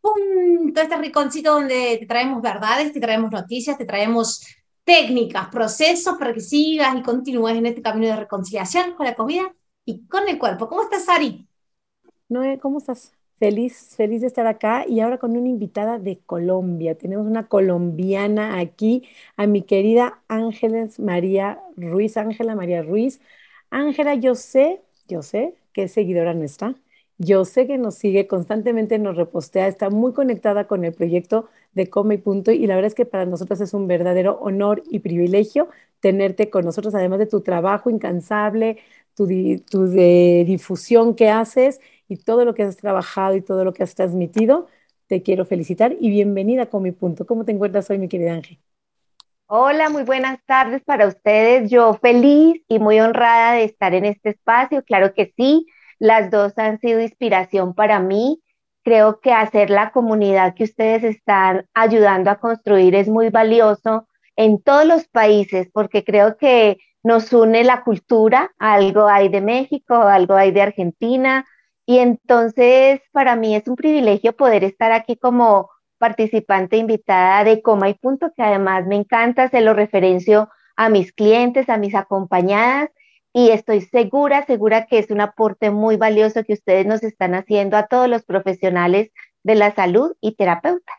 Punto. Este rinconcito donde te traemos verdades, te traemos noticias, te traemos técnicas, procesos para que sigas y continúes en este camino de reconciliación con la comida y con el cuerpo. ¿Cómo estás, Ari? Noé, ¿cómo estás? Feliz, feliz de estar acá y ahora con una invitada de Colombia. Tenemos una colombiana aquí, a mi querida Ángeles María Ruiz, Ángela María Ruiz. Ángela, yo sé, yo sé que es seguidora nuestra. Yo sé que nos sigue constantemente, nos repostea, está muy conectada con el proyecto de Come y Punto y la verdad es que para nosotros es un verdadero honor y privilegio tenerte con nosotros, además de tu trabajo incansable, tu, de difusión que haces y todo lo que has trabajado y todo lo que has transmitido. Te quiero felicitar y bienvenida a Come y Punto. ¿Cómo te encuentras hoy, mi querida Ángel? Hola, muy buenas tardes para ustedes. Yo feliz y muy honrada de estar en este espacio. Claro que sí, las dos han sido inspiración para mí. Creo que hacer la comunidad que ustedes están ayudando a construir es muy valioso en todos los países porque creo que nos une la cultura, algo hay de México, algo hay de Argentina y entonces para mí es un privilegio poder estar aquí como participante invitada de Coma y Punto, que además me encanta, se lo referencio a mis clientes, a mis acompañadas y estoy segura, segura que es un aporte muy valioso que ustedes nos están haciendo a todos los profesionales de la salud y terapeutas.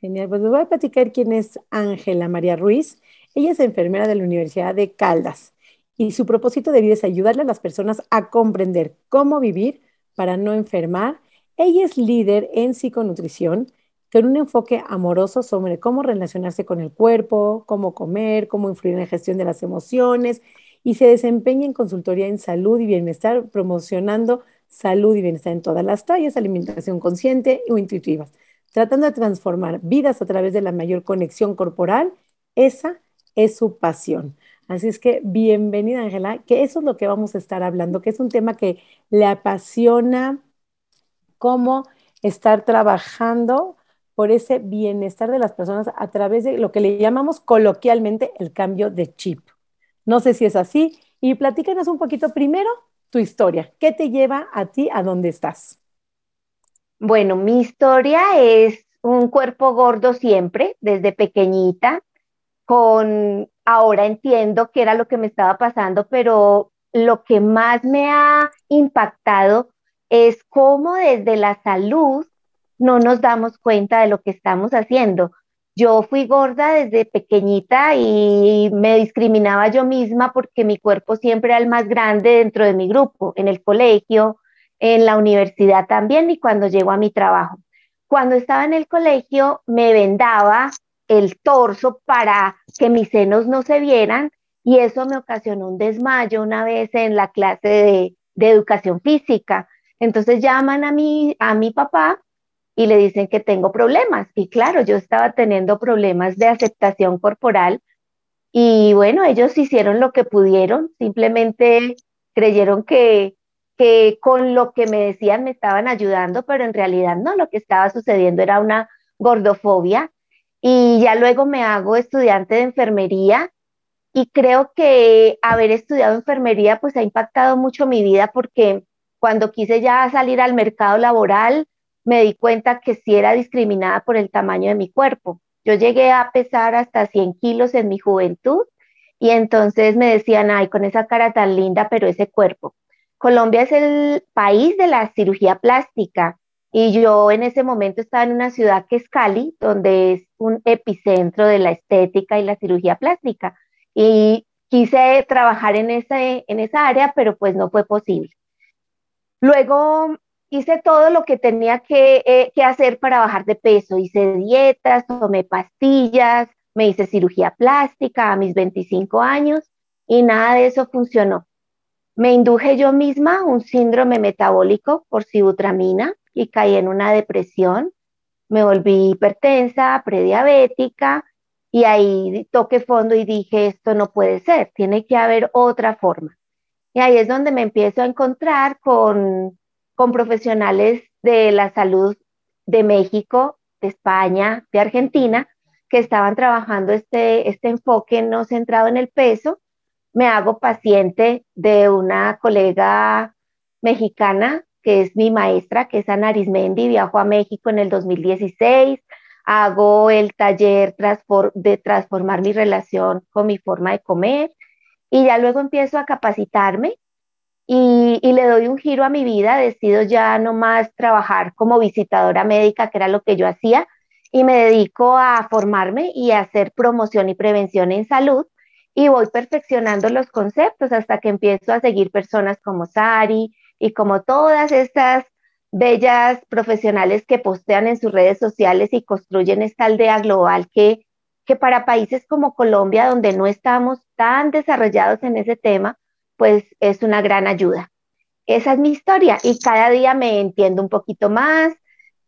Genial, pues les voy a platicar quién es Ángela María Ruiz. Ella es enfermera de la Universidad de Caldas y su propósito de vida es ayudarle a las personas a comprender cómo vivir para no enfermar. Ella es líder en psiconutrición con un enfoque amoroso sobre cómo relacionarse con el cuerpo, cómo comer, cómo influir en la gestión de las emociones y se desempeña en consultoría en salud y bienestar, promocionando salud y bienestar en todas las tallas, alimentación consciente o intuitiva, tratando de transformar vidas a través de la mayor conexión corporal. Esa es su pasión. Así es que bienvenida, Ángela, que eso es lo que vamos a estar hablando, que es un tema que le apasiona cómo estar trabajando por ese bienestar de las personas a través de lo que le llamamos coloquialmente el cambio de chip. No sé si es así. Y platícanos un poquito primero tu historia. ¿Qué te lleva a ti a dónde estás? Bueno, mi historia es un cuerpo gordo siempre, desde pequeñita, con ahora entiendo qué era lo que me estaba pasando, pero lo que más me ha impactado es cómo desde la salud no nos damos cuenta de lo que estamos haciendo. Yo fui gorda desde pequeñita y me discriminaba yo misma porque mi cuerpo siempre era el más grande dentro de mi grupo, en el colegio, en la universidad también y cuando llego a mi trabajo. Cuando estaba en el colegio me vendaba el torso para que mis senos no se vieran y eso me ocasionó un desmayo una vez en la clase de, de educación física. Entonces llaman a mi, a mi papá y le dicen que tengo problemas. Y claro, yo estaba teniendo problemas de aceptación corporal y bueno, ellos hicieron lo que pudieron, simplemente creyeron que, que con lo que me decían me estaban ayudando, pero en realidad no, lo que estaba sucediendo era una gordofobia. Y ya luego me hago estudiante de enfermería y creo que haber estudiado enfermería pues ha impactado mucho mi vida porque cuando quise ya salir al mercado laboral, me di cuenta que sí era discriminada por el tamaño de mi cuerpo. Yo llegué a pesar hasta 100 kilos en mi juventud y entonces me decían, ay, con esa cara tan linda, pero ese cuerpo. Colombia es el país de la cirugía plástica y yo en ese momento estaba en una ciudad que es Cali, donde es un epicentro de la estética y la cirugía plástica. Y quise trabajar en, ese, en esa área, pero pues no fue posible. Luego hice todo lo que tenía eh, que, hacer para bajar de peso. Hice dietas, tomé pastillas, me hice cirugía plástica a mis 25 años y nada de eso funcionó. Me induje yo misma un síndrome metabólico por sibutramina y caí en una depresión. Me volví hipertensa, prediabética Y ahí toqué fondo y dije, esto no puede ser, tiene que haber otra forma. Y ahí es donde me empiezo a encontrar con, con profesionales de la salud de México, de España, de Argentina, que estaban trabajando este, este enfoque no centrado en el peso. Me hago paciente de una colega mexicana que es mi maestra, que es Ana Arismendi, viajo a México en el 2016, hago el taller de transformar mi relación con mi forma de comer y ya luego empiezo a capacitarme y, le doy un giro a mi vida, decido ya no más trabajar como visitadora médica, que era lo que yo hacía, y me dedico a formarme y a hacer promoción y prevención en salud y voy perfeccionando los conceptos hasta que empiezo a seguir personas como Sari y como todas estas bellas profesionales que postean en sus redes sociales y construyen esta aldea global que, que para países como Colombia, donde no estamos tan desarrollados en ese tema, pues es una gran ayuda. Esa es mi historia y cada día me entiendo un poquito más,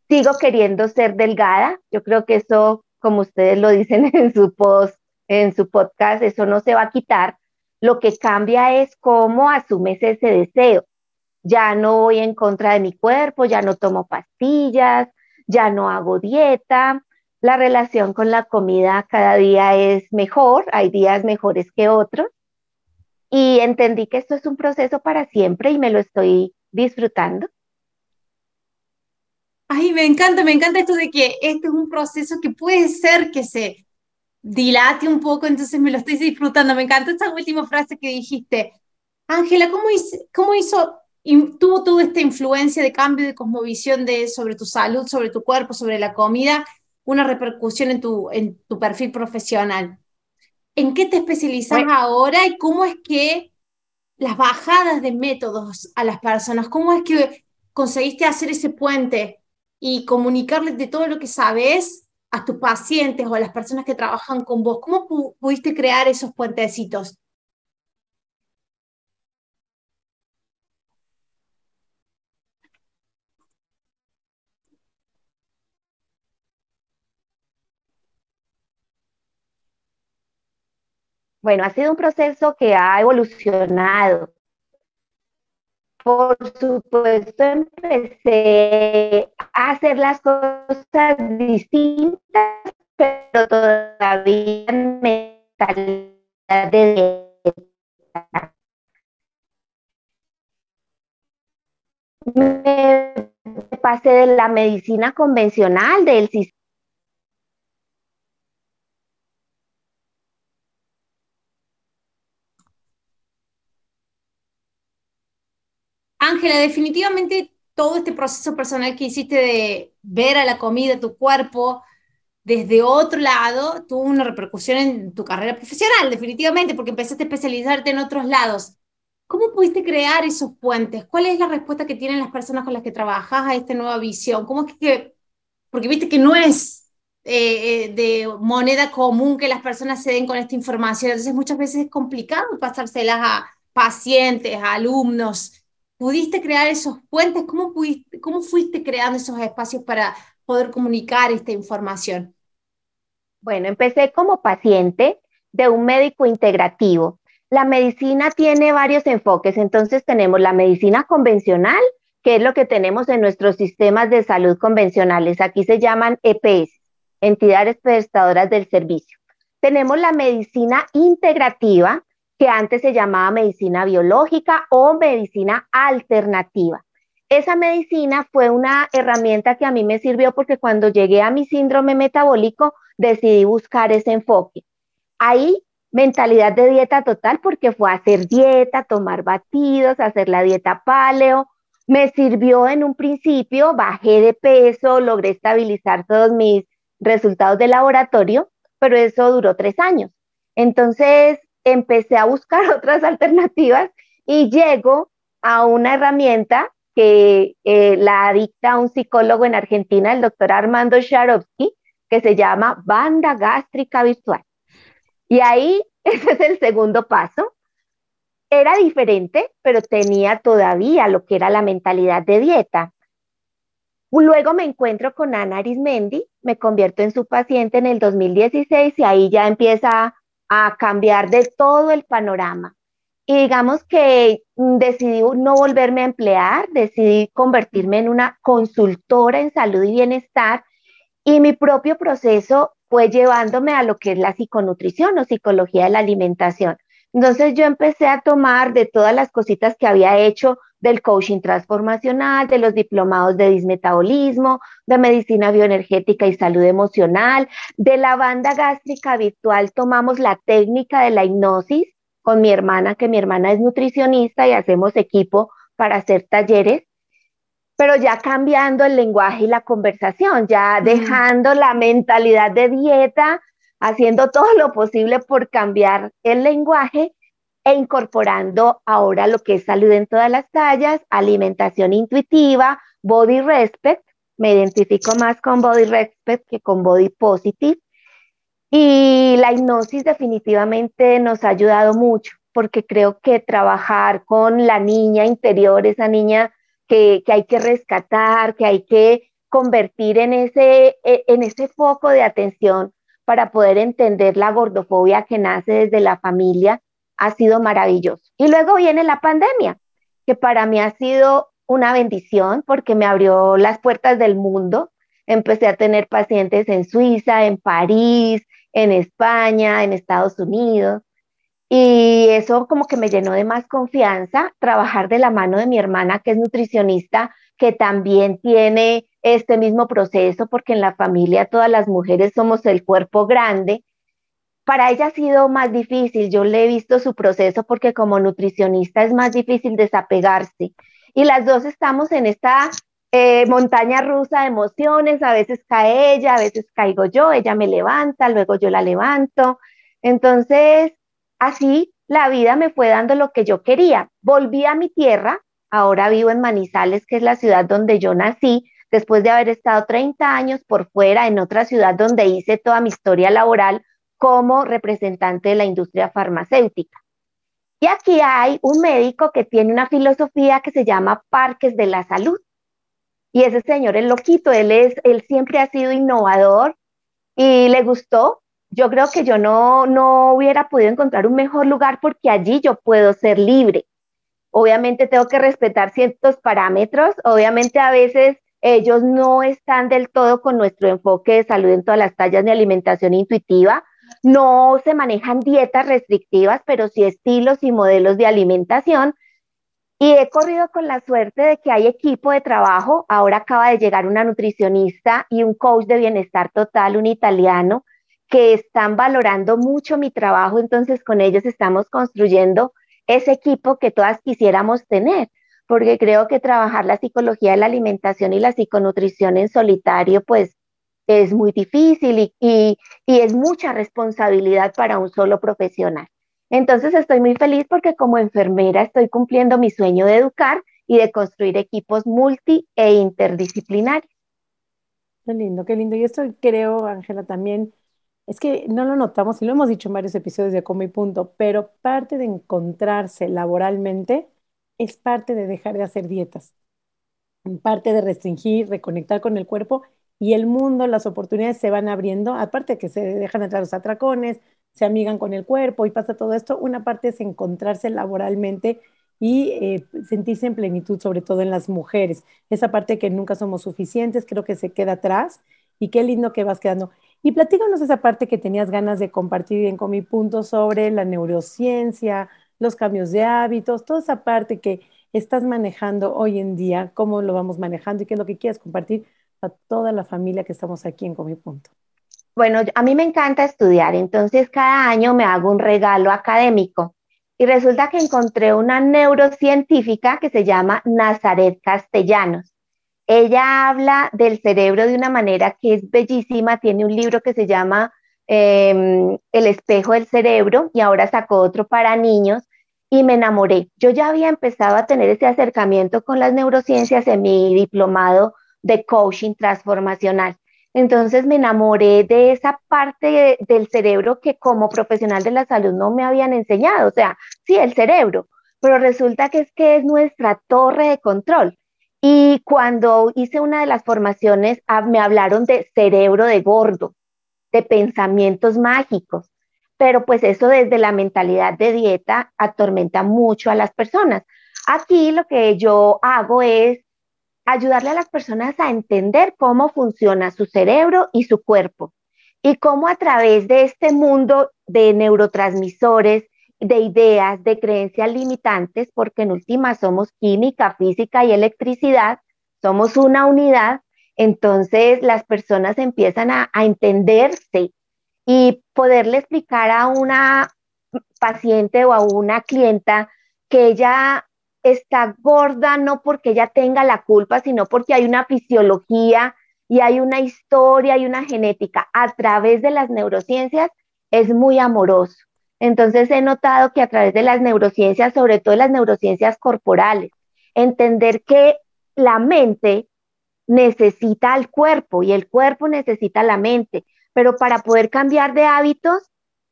sigo queriendo ser delgada. Yo creo que eso, como ustedes lo dicen en su post, en su podcast, eso no se va a quitar. Lo que cambia es cómo asumes ese deseo. Ya no voy en contra de mi cuerpo, ya no tomo pastillas, ya no hago dieta. La relación con la comida cada día es mejor, hay días mejores que otros. Y entendí que esto es un proceso para siempre y me lo estoy disfrutando. Ay, me encanta, me encanta esto de que este es un proceso que puede ser que se dilate un poco, entonces me lo estoy disfrutando. Me encanta esta última frase que dijiste. Ángela, ¿cómo hizo, cómo hizo tuvo toda esta influencia de cambio de cosmovisión de, sobre tu salud, sobre tu cuerpo, sobre la comida, una repercusión en tu, en tu perfil profesional? ¿En qué te especializas ahora y cómo es que las bajadas de métodos a las personas, cómo es que conseguiste hacer ese puente y comunicarles de todo lo que sabes a tus pacientes o a las personas que trabajan con vos? ¿Cómo pudiste crear esos puentecitos? Bueno, ha sido un proceso que ha evolucionado. Por supuesto, empecé a hacer las cosas distintas, pero todavía en mentalidad de Me pasé de la medicina convencional, del sistema Definitivamente todo este proceso personal que hiciste de ver a la comida, tu cuerpo, desde otro lado, tuvo una repercusión en tu carrera profesional, definitivamente, porque empezaste a especializarte en otros lados. ¿Cómo pudiste crear esos puentes? ¿Cuál es la respuesta que tienen las personas con las que trabajas a esta nueva visión? ¿Cómo es que, porque viste que no es eh, eh, de moneda común que las personas se den con esta información, entonces muchas veces es complicado pasárselas a pacientes, a alumnos pudiste crear esos puentes? ¿Cómo, pudiste, ¿Cómo fuiste creando esos espacios para poder comunicar esta información? Bueno, empecé como paciente de un médico integrativo. La medicina tiene varios enfoques, entonces tenemos la medicina convencional, que es lo que tenemos en nuestros sistemas de salud convencionales. Aquí se llaman EPS, entidades prestadoras del servicio. Tenemos la medicina integrativa, que antes se llamaba medicina biológica o medicina alternativa. Esa medicina fue una herramienta que a mí me sirvió porque cuando llegué a mi síndrome metabólico decidí buscar ese enfoque. Ahí mentalidad de dieta total porque fue hacer dieta, tomar batidos, hacer la dieta paleo. Me sirvió en un principio, bajé de peso, logré estabilizar todos mis resultados de laboratorio, pero eso duró tres años. Entonces, empecé a buscar otras alternativas y llego a una herramienta que eh, la dicta un psicólogo en Argentina, el doctor Armando Sharovsky, que se llama banda gástrica virtual. Y ahí, ese es el segundo paso. Era diferente, pero tenía todavía lo que era la mentalidad de dieta. Luego me encuentro con Ana Arismendi, me convierto en su paciente en el 2016 y ahí ya empieza a cambiar de todo el panorama. Y digamos que decidí no volverme a emplear, decidí convertirme en una consultora en salud y bienestar y mi propio proceso fue llevándome a lo que es la psiconutrición o psicología de la alimentación. Entonces yo empecé a tomar de todas las cositas que había hecho del coaching transformacional, de los diplomados de dismetabolismo, de medicina bioenergética y salud emocional, de la banda gástrica virtual. Tomamos la técnica de la hipnosis con mi hermana, que mi hermana es nutricionista y hacemos equipo para hacer talleres, pero ya cambiando el lenguaje y la conversación, ya dejando la mentalidad de dieta, haciendo todo lo posible por cambiar el lenguaje e incorporando ahora lo que es salud en todas las tallas, alimentación intuitiva, body respect, me identifico más con body respect que con body positive. Y la hipnosis definitivamente nos ha ayudado mucho porque creo que trabajar con la niña interior, esa niña que, que hay que rescatar, que hay que convertir en ese, e, en ese foco de atención para poder entender la gordofobia que nace desde la familia, ha sido maravilloso. Y luego viene la pandemia, que para mí ha sido una bendición porque me abrió las puertas del mundo. Empecé a tener pacientes en Suiza, en París, en España, en Estados Unidos. Y eso como que me llenó de más confianza, trabajar de la mano de mi hermana, que es nutricionista, que también tiene este mismo proceso, porque en la familia todas las mujeres somos el cuerpo grande para ella ha sido más difícil. Yo le he visto su proceso porque como nutricionista es más difícil desapegarse. Y las dos estamos en esta eh, montaña rusa de emociones. A veces cae ella, a veces caigo yo, ella me levanta, luego yo la levanto. Entonces, así la vida me fue dando lo que yo quería. Volví a mi tierra, ahora vivo en Manizales, que es la ciudad donde yo nací, después de haber estado 30 años por fuera en otra ciudad donde hice toda mi historia laboral como representante de la industria farmacéutica. Y aquí hay un médico que tiene una filosofía que se llama Parques de la Salud. Y ese señor es loquito, él, es, él siempre ha sido innovador y le gustó. Yo creo que yo no, no hubiera podido encontrar un mejor lugar porque allí yo puedo ser libre. Obviamente tengo que respetar ciertos parámetros, obviamente a veces ellos no están del todo con nuestro enfoque de salud en todas las tallas de alimentación intuitiva, no se manejan dietas restrictivas, pero sí estilos y modelos de alimentación. Y he corrido con la suerte de que hay equipo de trabajo. Ahora acaba de llegar una nutricionista y un coach de bienestar total, un italiano, que están valorando mucho mi trabajo. Entonces con ellos estamos construyendo ese equipo que todas quisiéramos tener, porque creo que trabajar la psicología de la alimentación y la psiconutrición en solitario, pues es muy difícil y, es mucha responsabilidad para un solo profesional. Entonces estoy muy feliz porque como enfermera estoy cumpliendo mi sueño de educar y de construir equipos multi e interdisciplinarios. Qué lindo, qué lindo. Y esto creo, Ángela, también es que no lo notamos y lo hemos dicho en varios episodios de Como y Punto, pero parte de encontrarse laboralmente es parte de dejar de hacer dietas, parte de restringir, reconectar con el cuerpo y el mundo, las oportunidades se van abriendo, aparte de que se dejan entrar los atracones, se amigan con el cuerpo y pasa todo esto, una parte es encontrarse laboralmente y eh, sentirse en plenitud, sobre todo en las mujeres. Esa parte que nunca somos suficientes, creo que se queda atrás y qué lindo que vas quedando. Y platícanos esa parte que tenías ganas de compartir bien con mi punto sobre la neurociencia, los cambios de hábitos, toda esa parte que estás manejando hoy en día, cómo lo vamos manejando y qué es lo que quieres compartir a toda la familia que estamos aquí en Comi Punto? Bueno, a mí me encanta estudiar, entonces cada año me hago un regalo académico y resulta que encontré una neurocientífica que se llama Nazaret Castellanos. Ella habla del cerebro de una manera que es bellísima, tiene un libro que se llama em, El espejo del cerebro y ahora sacó otro para niños y me enamoré. Yo ya había empezado a tener ese acercamiento con las neurociencias en mi diplomado de coaching transformacional. Entonces me enamoré de esa parte del cerebro que como profesional de la salud no me habían enseñado. O sea, sí, el cerebro, pero resulta que es que es nuestra torre de control. Y cuando hice una de las formaciones, me hablaron de cerebro de gordo, de pensamientos mágicos, pero pues eso desde la mentalidad de dieta atormenta mucho a las personas. Aquí lo que yo hago es ayudarle a las personas a entender cómo funciona su cerebro y su cuerpo y cómo a través de este mundo de neurotransmisores, de ideas, de creencias limitantes, porque en última somos química, física y electricidad, somos una unidad, entonces las personas empiezan a, entenderse y poderle explicar a una paciente o a una clienta que ella está gorda no porque ella tenga la culpa, sino porque hay una fisiología y hay una historia y una genética a través de las neurociencias, es muy amoroso. Entonces he notado que a través de las neurociencias, sobre todo las neurociencias corporales, entender que la mente necesita al cuerpo y el cuerpo necesita la mente, pero para poder cambiar de hábitos,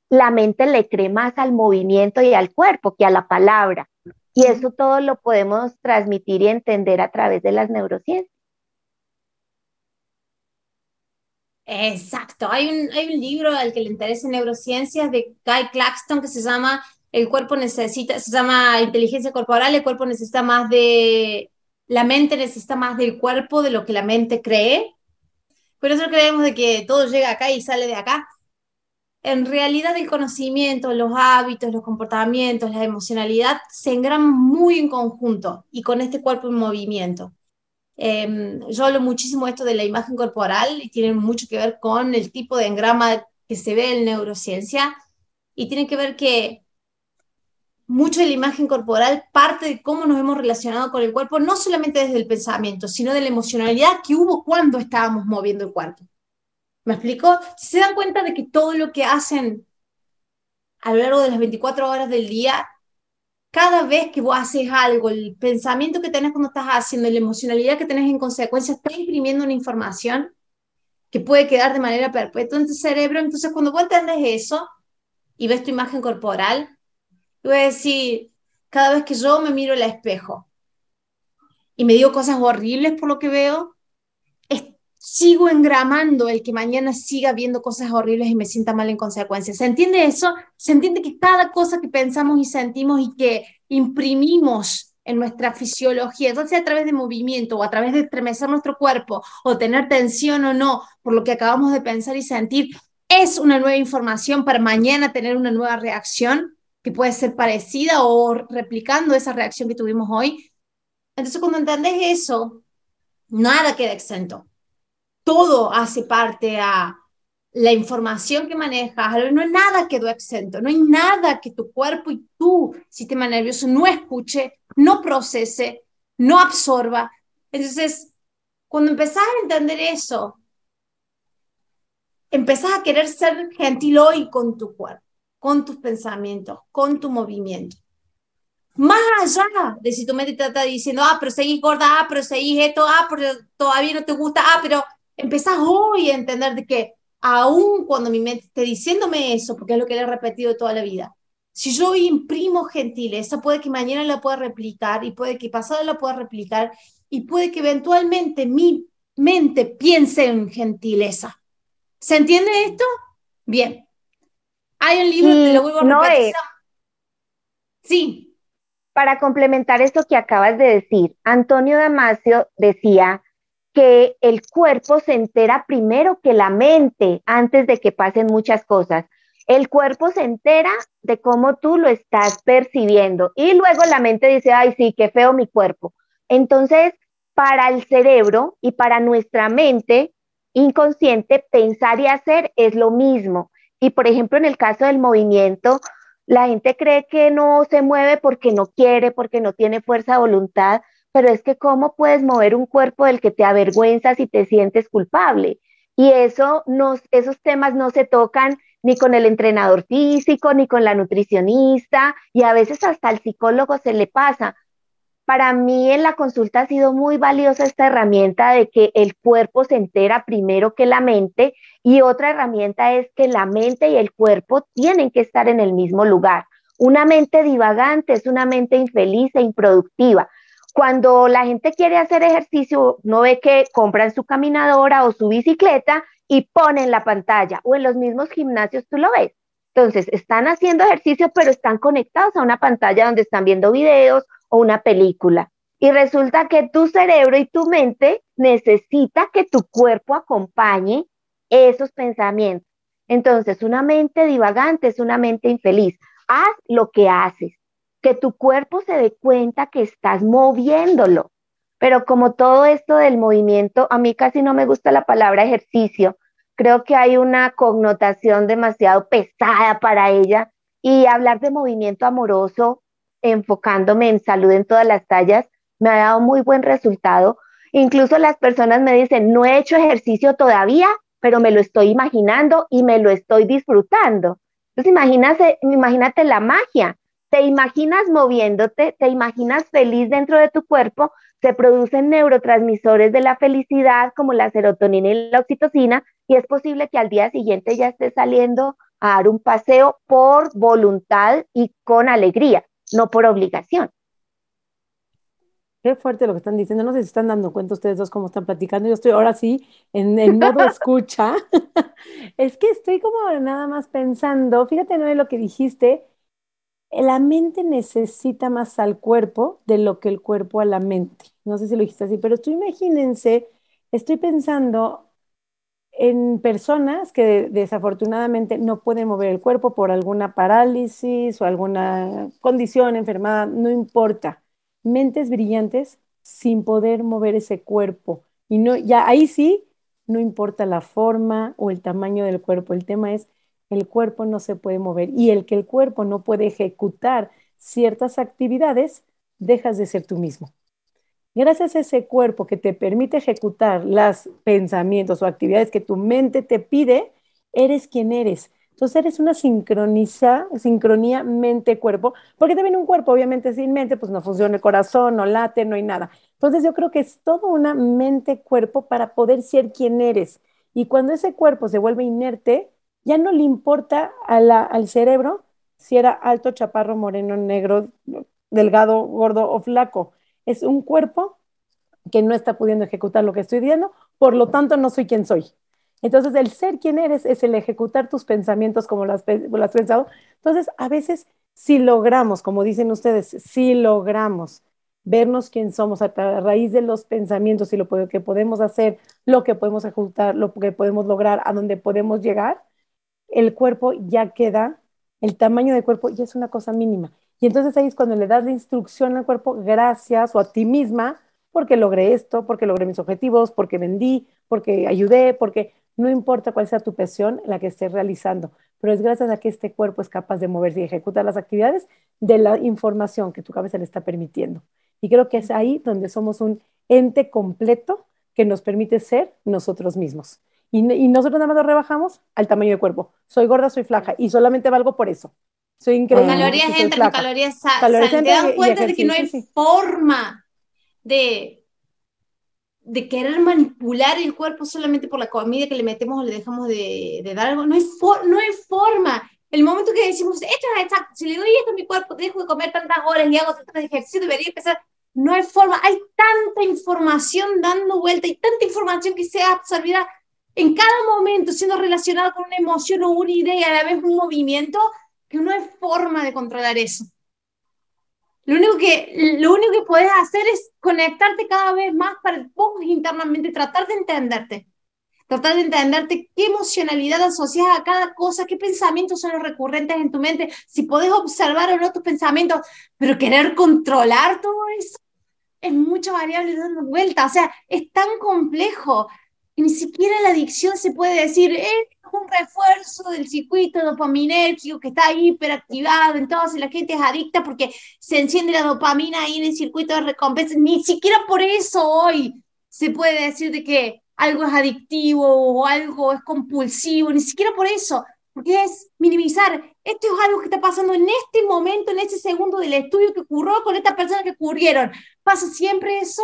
la mente le cree más al movimiento y al cuerpo que a la palabra. Y eso todo lo podemos transmitir y entender a través de las neurociencias. Exacto. Hay un, hay un libro al que le interesa neurociencias de Guy Claxton que se llama El cuerpo necesita, se llama Inteligencia Corporal, el cuerpo necesita más de, la mente necesita más del cuerpo de lo que la mente cree. Por eso creemos de que todo llega acá y sale de acá. En realidad el conocimiento, los hábitos, los comportamientos, la emocionalidad se engraman muy en conjunto y con este cuerpo en movimiento. Em, yo hablo muchísimo esto de la imagen corporal y tiene mucho que ver con el tipo de engrama que se ve en neurociencia y tiene que ver que mucho de la imagen corporal parte de cómo nos hemos relacionado con el cuerpo, no solamente desde el pensamiento, sino de la emocionalidad que hubo cuando estábamos moviendo el cuerpo. ¿Me explico? se dan cuenta de que todo lo que hacen a lo largo de las 24 horas del día cada vez que vos haces algo, el pensamiento que tenés cuando estás haciendo, la emocionalidad que tenés en consecuencia, está imprimiendo una información que puede quedar de manera perpetua en tu cerebro. Entonces, cuando vos entendés eso y ves tu imagen corporal, voy a decir, cada vez que yo me miro al espejo y me digo cosas horribles por lo que veo, sigo engramando el que mañana siga viendo cosas horribles y me sienta mal en consecuencia. ¿Se entiende eso? Se entiende que cada cosa que pensamos y sentimos y que imprimimos en nuestra fisiología, entonces a través de movimiento o a través de estremecer nuestro cuerpo o tener tensión o no por lo que acabamos de pensar y sentir, es una nueva información para mañana tener una nueva reacción que puede ser parecida o replicando esa reacción que tuvimos hoy. Entonces cuando entendés eso, nada queda exento todo hace parte a la información que manejas, no hay nada quedó exento, no hay nada que tu cuerpo y tu sistema nervioso no escuche, no procese, no absorba. Entonces, cuando empezás a entender eso, empezás a querer ser gentil hoy con tu cuerpo, con tus pensamientos, con tu movimiento. Más allá de si tu mente te está diciendo, ah, pero seguís gorda, ah, pero seguís esto, ah, pero todavía no te gusta, ah, pero empezás hoy a entender de que aún cuando mi mente esté diciéndome eso, porque es lo que le he repetido toda la vida, si yo imprimo gentileza, puede que mañana la pueda replicar y puede que pasado la pueda replicar y puede que eventualmente mi mente piense en gentileza. ¿Se entiende esto? Bien. Hay un libro, te lo vuelvo a repetir. Sí. Para complementar esto que acabas de decir, Antonio Damasio decía que el cuerpo se entera primero que la mente antes de que pasen muchas cosas. El cuerpo se entera de cómo tú lo estás percibiendo y luego la mente dice, ay, sí, qué feo mi cuerpo. Entonces, para el cerebro y para nuestra mente inconsciente, pensar y hacer es lo mismo. Y por ejemplo, en el caso del movimiento, la gente cree que no se mueve porque no quiere, porque no tiene fuerza de voluntad, pero es que cómo puedes mover un cuerpo del que te avergüenzas y te sientes culpable. Y eso esos temas no se tocan ni con el entrenador físico, ni con la nutricionista, y a veces hasta al psicólogo se le pasa. Para mí en la consulta ha sido muy valiosa esta herramienta de que el cuerpo se entera primero que la mente y otra herramienta es que la mente y el cuerpo tienen que estar en el mismo lugar. Una mente divagante es una mente infeliz e improductiva Cuando la gente quiere hacer ejercicio, no ve que compran su caminadora o su bicicleta y ponen la pantalla o en los mismos gimnasios tú lo ves. Entonces, están haciendo ejercicio, pero están conectados a una pantalla donde están viendo videos o una película. Y resulta que tu cerebro y tu mente necesita que tu cuerpo acompañe esos pensamientos. Entonces, una mente divagante es una mente infeliz. Haz lo que haces, que tu cuerpo se dé cuenta que estás moviéndolo. Pero como todo esto del movimiento, a mí casi no me gusta la palabra ejercicio. Creo que hay una connotación demasiado pesada para ella y hablar de movimiento amoroso, enfocándome en salud en todas las tallas, me ha dado muy buen resultado. Incluso las personas me dicen, no he hecho ejercicio todavía, pero me lo estoy imaginando y me lo estoy disfrutando. Entonces imagínate, imagínate la magia. Te imaginas moviéndote, te imaginas feliz dentro de tu cuerpo, se producen neurotransmisores de la felicidad como la serotonina y la oxitocina y es posible que al día siguiente ya estés saliendo a dar un paseo por voluntad y con alegría, no por obligación. Qué fuerte lo que están diciendo. No sé si están dando cuenta ustedes dos cómo están platicando. Yo estoy ahora sí en, modo escucha. es que estoy como nada más pensando. Fíjate, no lo que dijiste. La mente necesita más al cuerpo de lo que el cuerpo a la mente. No sé si lo dijiste así, pero tú imagínense, estoy pensando en personas que desafortunadamente no pueden mover el cuerpo por alguna parálisis o alguna condición, enfermedad, no importa mentes brillantes sin poder mover ese cuerpo. Y no, ya ahí sí, no importa la forma o el tamaño del cuerpo, el tema es el cuerpo no se puede mover y el que el cuerpo no puede ejecutar ciertas actividades, dejas de ser tú mismo. Gracias a ese cuerpo que te permite ejecutar los pensamientos o actividades que tu mente te pide, eres quien eres. Entonces eres una sincroniza, sincronía mente-cuerpo, porque también un cuerpo, obviamente sin mente, pues no funciona el corazón, no late, no hay nada. Entonces yo creo que es todo una mente-cuerpo para poder ser quien eres. Y cuando ese cuerpo se vuelve inerte, ya no le importa al cerebro si era alto, chaparro, moreno, negro, delgado, gordo o flaco. Es un cuerpo que no está pudiendo ejecutar lo que estoy diciendo, por lo tanto no soy quien soy. Entonces, el ser quien eres es el ejecutar tus pensamientos como lo has, pensado. Entonces, a veces, si logramos, como dicen ustedes, si logramos vernos quién somos a, raíz de los pensamientos y lo que podemos hacer, lo que podemos ejecutar, lo que podemos lograr, a donde podemos llegar, el cuerpo ya queda, el tamaño del cuerpo ya es una cosa mínima. Y entonces ahí es cuando le das la instrucción al cuerpo, gracias o a ti misma, porque logré esto, porque logré mis objetivos, porque vendí, porque ayudé, porque no importa cuál sea tu pasión la que estés realizando, pero es gracias a que este cuerpo es capaz de moverse y ejecutar las actividades de la información que tu cabeza le está permitiendo. Y creo que es ahí donde somos un ente completo que nos permite ser nosotros mismos. Y, nosotros nada más lo rebajamos al tamaño del cuerpo. Soy gorda, soy flaca y solamente valgo por eso. Soy increíble. Calorías entran, calorías salen. Te dan cuenta de que no hay forma de de querer manipular el cuerpo solamente por la comida que le metemos o le dejamos de, dar algo, no hay, no hay forma. El momento que decimos, esto es exacto, si le doy esto a mi cuerpo, dejo de comer tantas horas y hago tantos ejercicios, debería empezar. No hay forma, hay tanta información dando vuelta y tanta información que sea absorbida en cada momento, siendo relacionada con una emoción o una idea a la vez un movimiento, que no hay forma de controlar eso. Lo único que, lo único que puedes hacer es conectarte cada vez más para vos internamente, tratar de entenderte. Tratar de entenderte qué emocionalidad asocias a cada cosa, qué pensamientos son los recurrentes en tu mente, si podés observar o no tus pensamientos, pero querer controlar todo eso es mucha variable dando vuelta. O sea, es tan complejo. Ni siquiera la adicción se puede decir, es un refuerzo del circuito dopaminérgico que está hiperactivado, entonces la gente es adicta porque se enciende la dopamina ahí en el circuito de recompensa. Ni siquiera por eso hoy se puede decir de que algo es adictivo o algo es compulsivo, ni siquiera por eso, porque es minimizar. Esto es algo que está pasando en este momento, en este segundo del estudio que ocurrió con esta persona que ocurrieron. ¿Pasa siempre eso?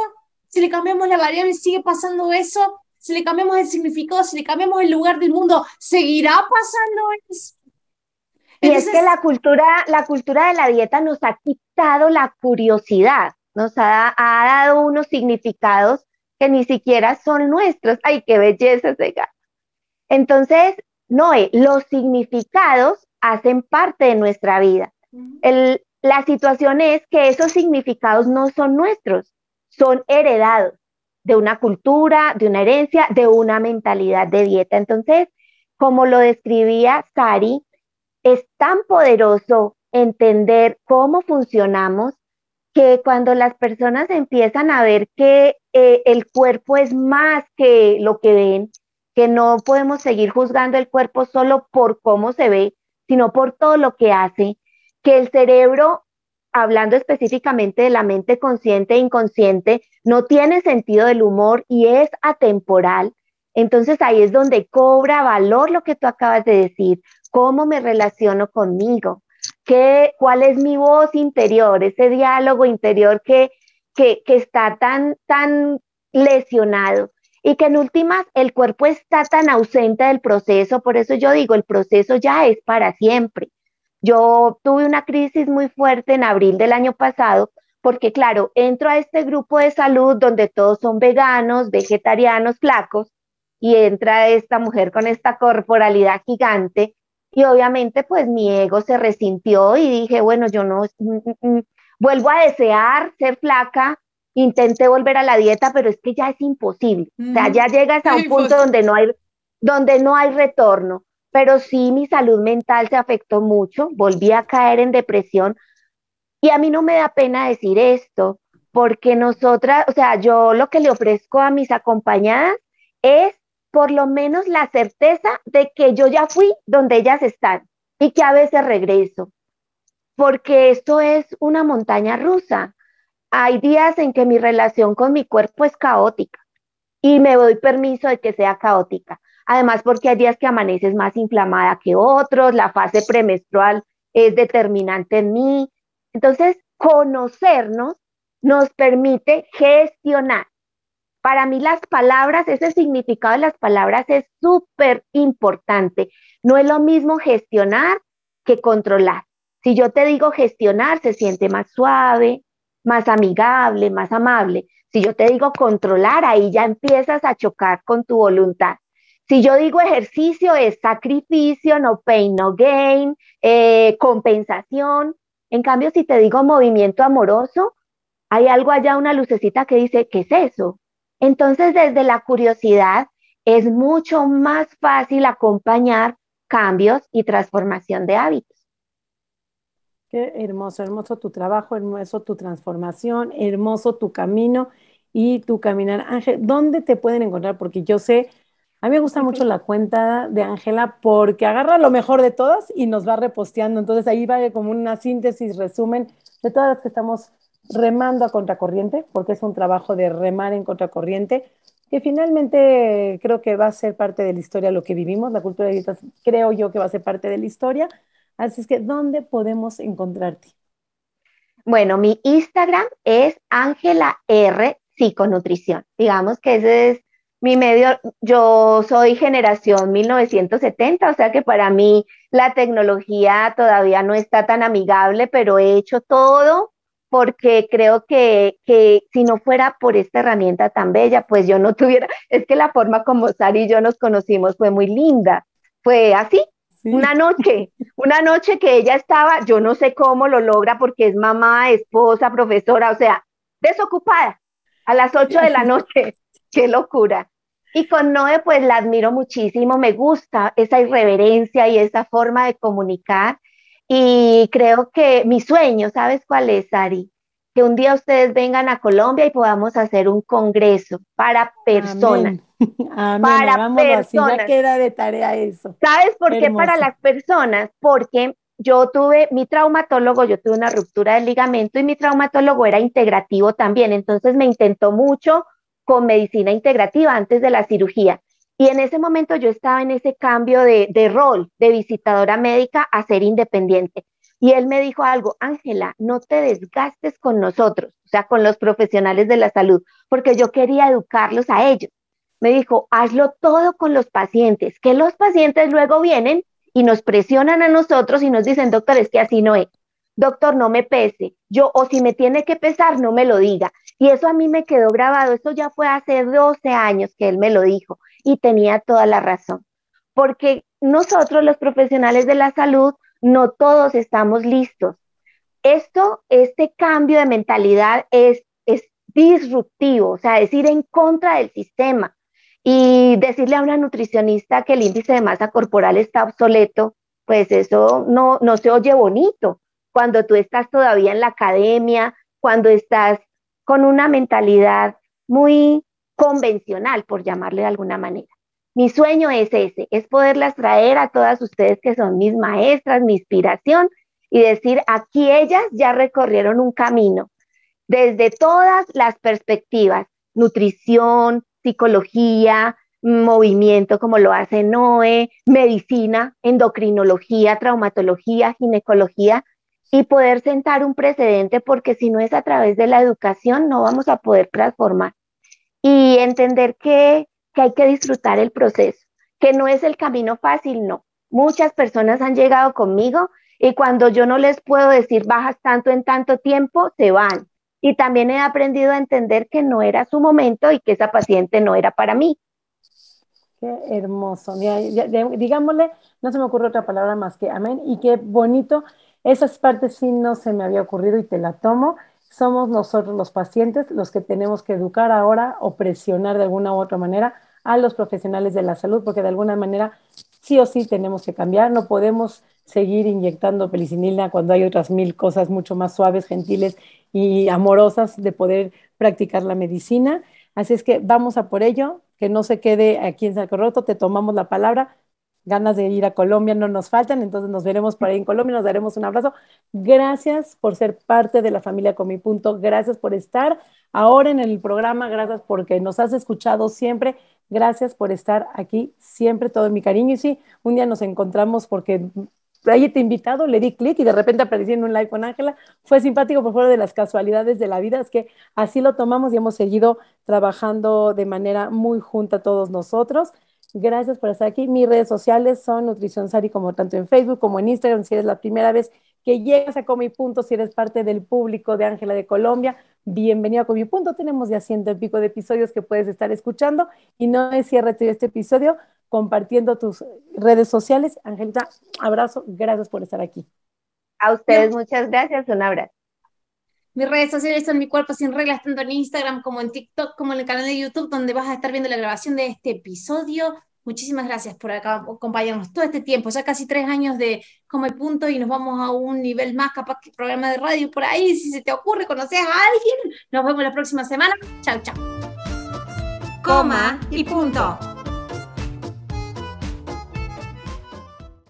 Si le cambiamos la variable, sigue pasando eso si le cambiamos el significado, si le cambiamos el lugar del mundo, seguirá pasando eso. y es que la cultura, la cultura de la dieta nos ha quitado la curiosidad. nos ha, dado unos significados que ni siquiera son nuestros. ¡Ay, qué belleza ese gato! Entonces, Noé, los significados hacen parte de nuestra vida. la situación es que esos significados no son nuestros, son heredados de una cultura, de una herencia, de una mentalidad de dieta. Entonces, como lo describía Sari, es tan poderoso entender cómo funcionamos que cuando las personas empiezan a ver que eh, el cuerpo es más que lo que ven, que no podemos seguir juzgando el cuerpo solo por cómo se ve, sino por todo lo que hace, que el cerebro, hablando específicamente de la mente consciente e inconsciente, no tiene sentido del humor y es atemporal. Entonces ahí es donde cobra valor lo que tú acabas de decir, cómo me relaciono conmigo, ¿Qué, cuál es mi voz interior, ese diálogo interior que, que, que está tan, tan lesionado y que en últimas el cuerpo está tan ausente del proceso, por eso yo digo, el proceso ya es para siempre. Yo tuve una crisis muy fuerte en abril del año pasado, porque claro, entro a este grupo de salud donde todos son veganos, vegetarianos, flacos, y entra esta mujer con esta corporalidad gigante, y obviamente pues mi ego se resintió y dije, bueno, yo no mm, mm, mm, vuelvo a desear ser flaca, intenté volver a la dieta, pero es que ya es imposible. O sea, ya llegas a un punto donde no hay donde no hay retorno. Pero sí mi salud mental se afectó mucho, volví a caer en depresión y a mí no me da pena decir esto, porque nosotras, o sea, yo lo que le ofrezco a mis acompañadas es por lo menos la certeza de que yo ya fui donde ellas están y que a veces regreso, porque esto es una montaña rusa. Hay días en que mi relación con mi cuerpo es caótica y me doy permiso de que sea caótica. Además, porque hay días que amaneces más inflamada que otros, la fase premenstrual es determinante en mí. Entonces, conocernos nos permite gestionar para mí las palabras, ese significado de las palabras es súper importante. No es lo mismo gestionar que controlar. Si yo te digo gestionar, se siente más suave, más amigable, más amable. Si yo te digo controlar, ahí ya empiezas a chocar con tu voluntad. Si yo digo ejercicio, es sacrificio, no pain, no gain, eh, compensación. En cambio, si te digo movimiento amoroso, hay algo allá, una lucecita que dice, ¿qué es eso? Entonces, desde la curiosidad es mucho más fácil acompañar cambios y transformación de hábitos. Qué hermoso, hermoso tu trabajo, hermoso tu transformación, hermoso tu camino y tu caminar. Ángel, ¿dónde te pueden encontrar? Porque yo sé, a mí me gusta mucho la cuenta de Ángela porque agarra lo mejor de todas y nos va reposteando. Entonces ahí va como una síntesis, resumen de todas las que estamos remando a contracorriente, porque es un trabajo de remar en contracorriente, que finalmente creo que va a ser parte de la historia lo que vivimos, la cultura de dietas creo yo que va a ser parte de la historia. Así es que, ¿dónde podemos encontrarte? Bueno, mi Instagram es Ángela R Psiconutrición. Digamos que ese es mi medio. Yo soy generación 1970, o sea que para mí la tecnología todavía no está tan amigable, pero he hecho todo porque creo que, si no fuera por esta herramienta tan bella, pues yo no tuviera, es que la forma como Sari y yo nos conocimos fue muy linda, fue así, una noche, una noche que ella estaba, yo no sé cómo lo logra porque es mamá, esposa, profesora, o sea, desocupada a las 8 de la noche, qué locura. Y con Noé, pues la admiro muchísimo, me gusta esa irreverencia y esa forma de comunicar y creo que mi sueño, ¿sabes cuál es, Ari? Que un día ustedes vengan a Colombia y podamos hacer un congreso para personas. Amén. Para personas. ya queda de tarea eso. ¿Sabes por qué para las personas? Porque yo tuve, mi traumatólogo, yo tuve una ruptura del ligamento y mi traumatólogo era integrativo también, entonces me intentó mucho con medicina integrativa antes de la cirugía. Y en ese momento yo estaba en ese cambio de, rol de visitadora médica a ser independiente. Y él me dijo algo, Ángela, no te desgastes con nosotros, o sea, con los profesionales de la salud, porque yo quería educarlos a ellos. Me dijo, hazlo todo con los pacientes, que los pacientes luego vienen y nos presionan a nosotros y nos dicen, doctor, es que así no es. doctor, no me pese, yo, o si me tiene que pesar, no me lo diga. Y eso a mí me quedó grabado, eso ya fue hace 12 años que él me lo dijo y tenía toda la razón, porque nosotros los profesionales de la salud, no todos estamos listos. Esto, este cambio de mentalidad es, es disruptivo, o sea, es ir en contra del sistema. Y decirle a una nutricionista que el índice de masa corporal está obsoleto, pues eso no, no se oye bonito. Cuando tú estás todavía en la academia, cuando estás con una mentalidad muy convencional, por llamarle de alguna manera. Mi sueño es ese, es poderlas traer a todas ustedes que son mis maestras, mi inspiración, y decir, aquí ellas ya recorrieron un camino desde todas las perspectivas, nutrición, psicología, movimiento como lo hace Noé, medicina, endocrinología, traumatología, ginecología, y poder sentar un precedente porque si no es a través de la educación no vamos a poder transformar. Y entender que, que hay que disfrutar el proceso, que no es el camino fácil, no. Muchas personas han llegado conmigo y cuando yo no les puedo decir bajas tanto en tanto tiempo, se van y también he aprendido a entender que no era su momento y que esa paciente no era para mí. Qué hermoso. digámosle, no se me ocurre otra palabra más que amén. Y qué bonito. Esas partes sí no se me había ocurrido y te la tomo. Somos nosotros los pacientes los que tenemos que educar ahora o presionar de alguna u otra manera a los profesionales de la salud, porque de alguna manera sí o sí tenemos que cambiar. No podemos seguir inyectando pelicinilina cuando hay otras mil cosas mucho más suaves, gentiles y amorosas de poder practicar la medicina. Así es que vamos a por ello, que no se quede aquí en Salcorroto, te tomamos la palabra. Ganas de ir a Colombia no nos faltan, entonces nos veremos por ahí en Colombia, nos daremos un abrazo. Gracias por ser parte de la familia Comi Punto, gracias por estar ahora en el programa, gracias porque nos has escuchado siempre, gracias por estar aquí siempre, todo mi cariño. Y sí, un día nos encontramos porque ahí te invitado, le di clic y de repente aparecí en un live con Ángela. Fue simpático por fuera de las casualidades de la vida, es que así lo tomamos y hemos seguido trabajando de manera muy junta todos nosotros. Gracias por estar aquí. Mis redes sociales son Nutrición Sari, como tanto en Facebook como en Instagram. Si eres la primera vez que llegas a Comi Punto, si eres parte del público de Ángela de Colombia, bienvenido a Comi Punto. Tenemos ya ciento y pico de episodios que puedes estar escuchando. Y no es cierre este episodio compartiendo tus redes sociales. Angelita, abrazo, gracias por estar aquí. A ustedes muchas gracias, un abrazo. Mis redes sociales son Mi Cuerpo Sin Reglas, tanto en Instagram como en TikTok, como en el canal de YouTube, donde vas a estar viendo la grabación de este episodio. Muchísimas gracias por acompañarnos todo este tiempo, ya casi tres años de Come Punto y nos vamos a un nivel más, capaz que programa de radio por ahí. Si se te ocurre, conoces a alguien, nos vemos la próxima semana. Chao, chao. Coma y punto.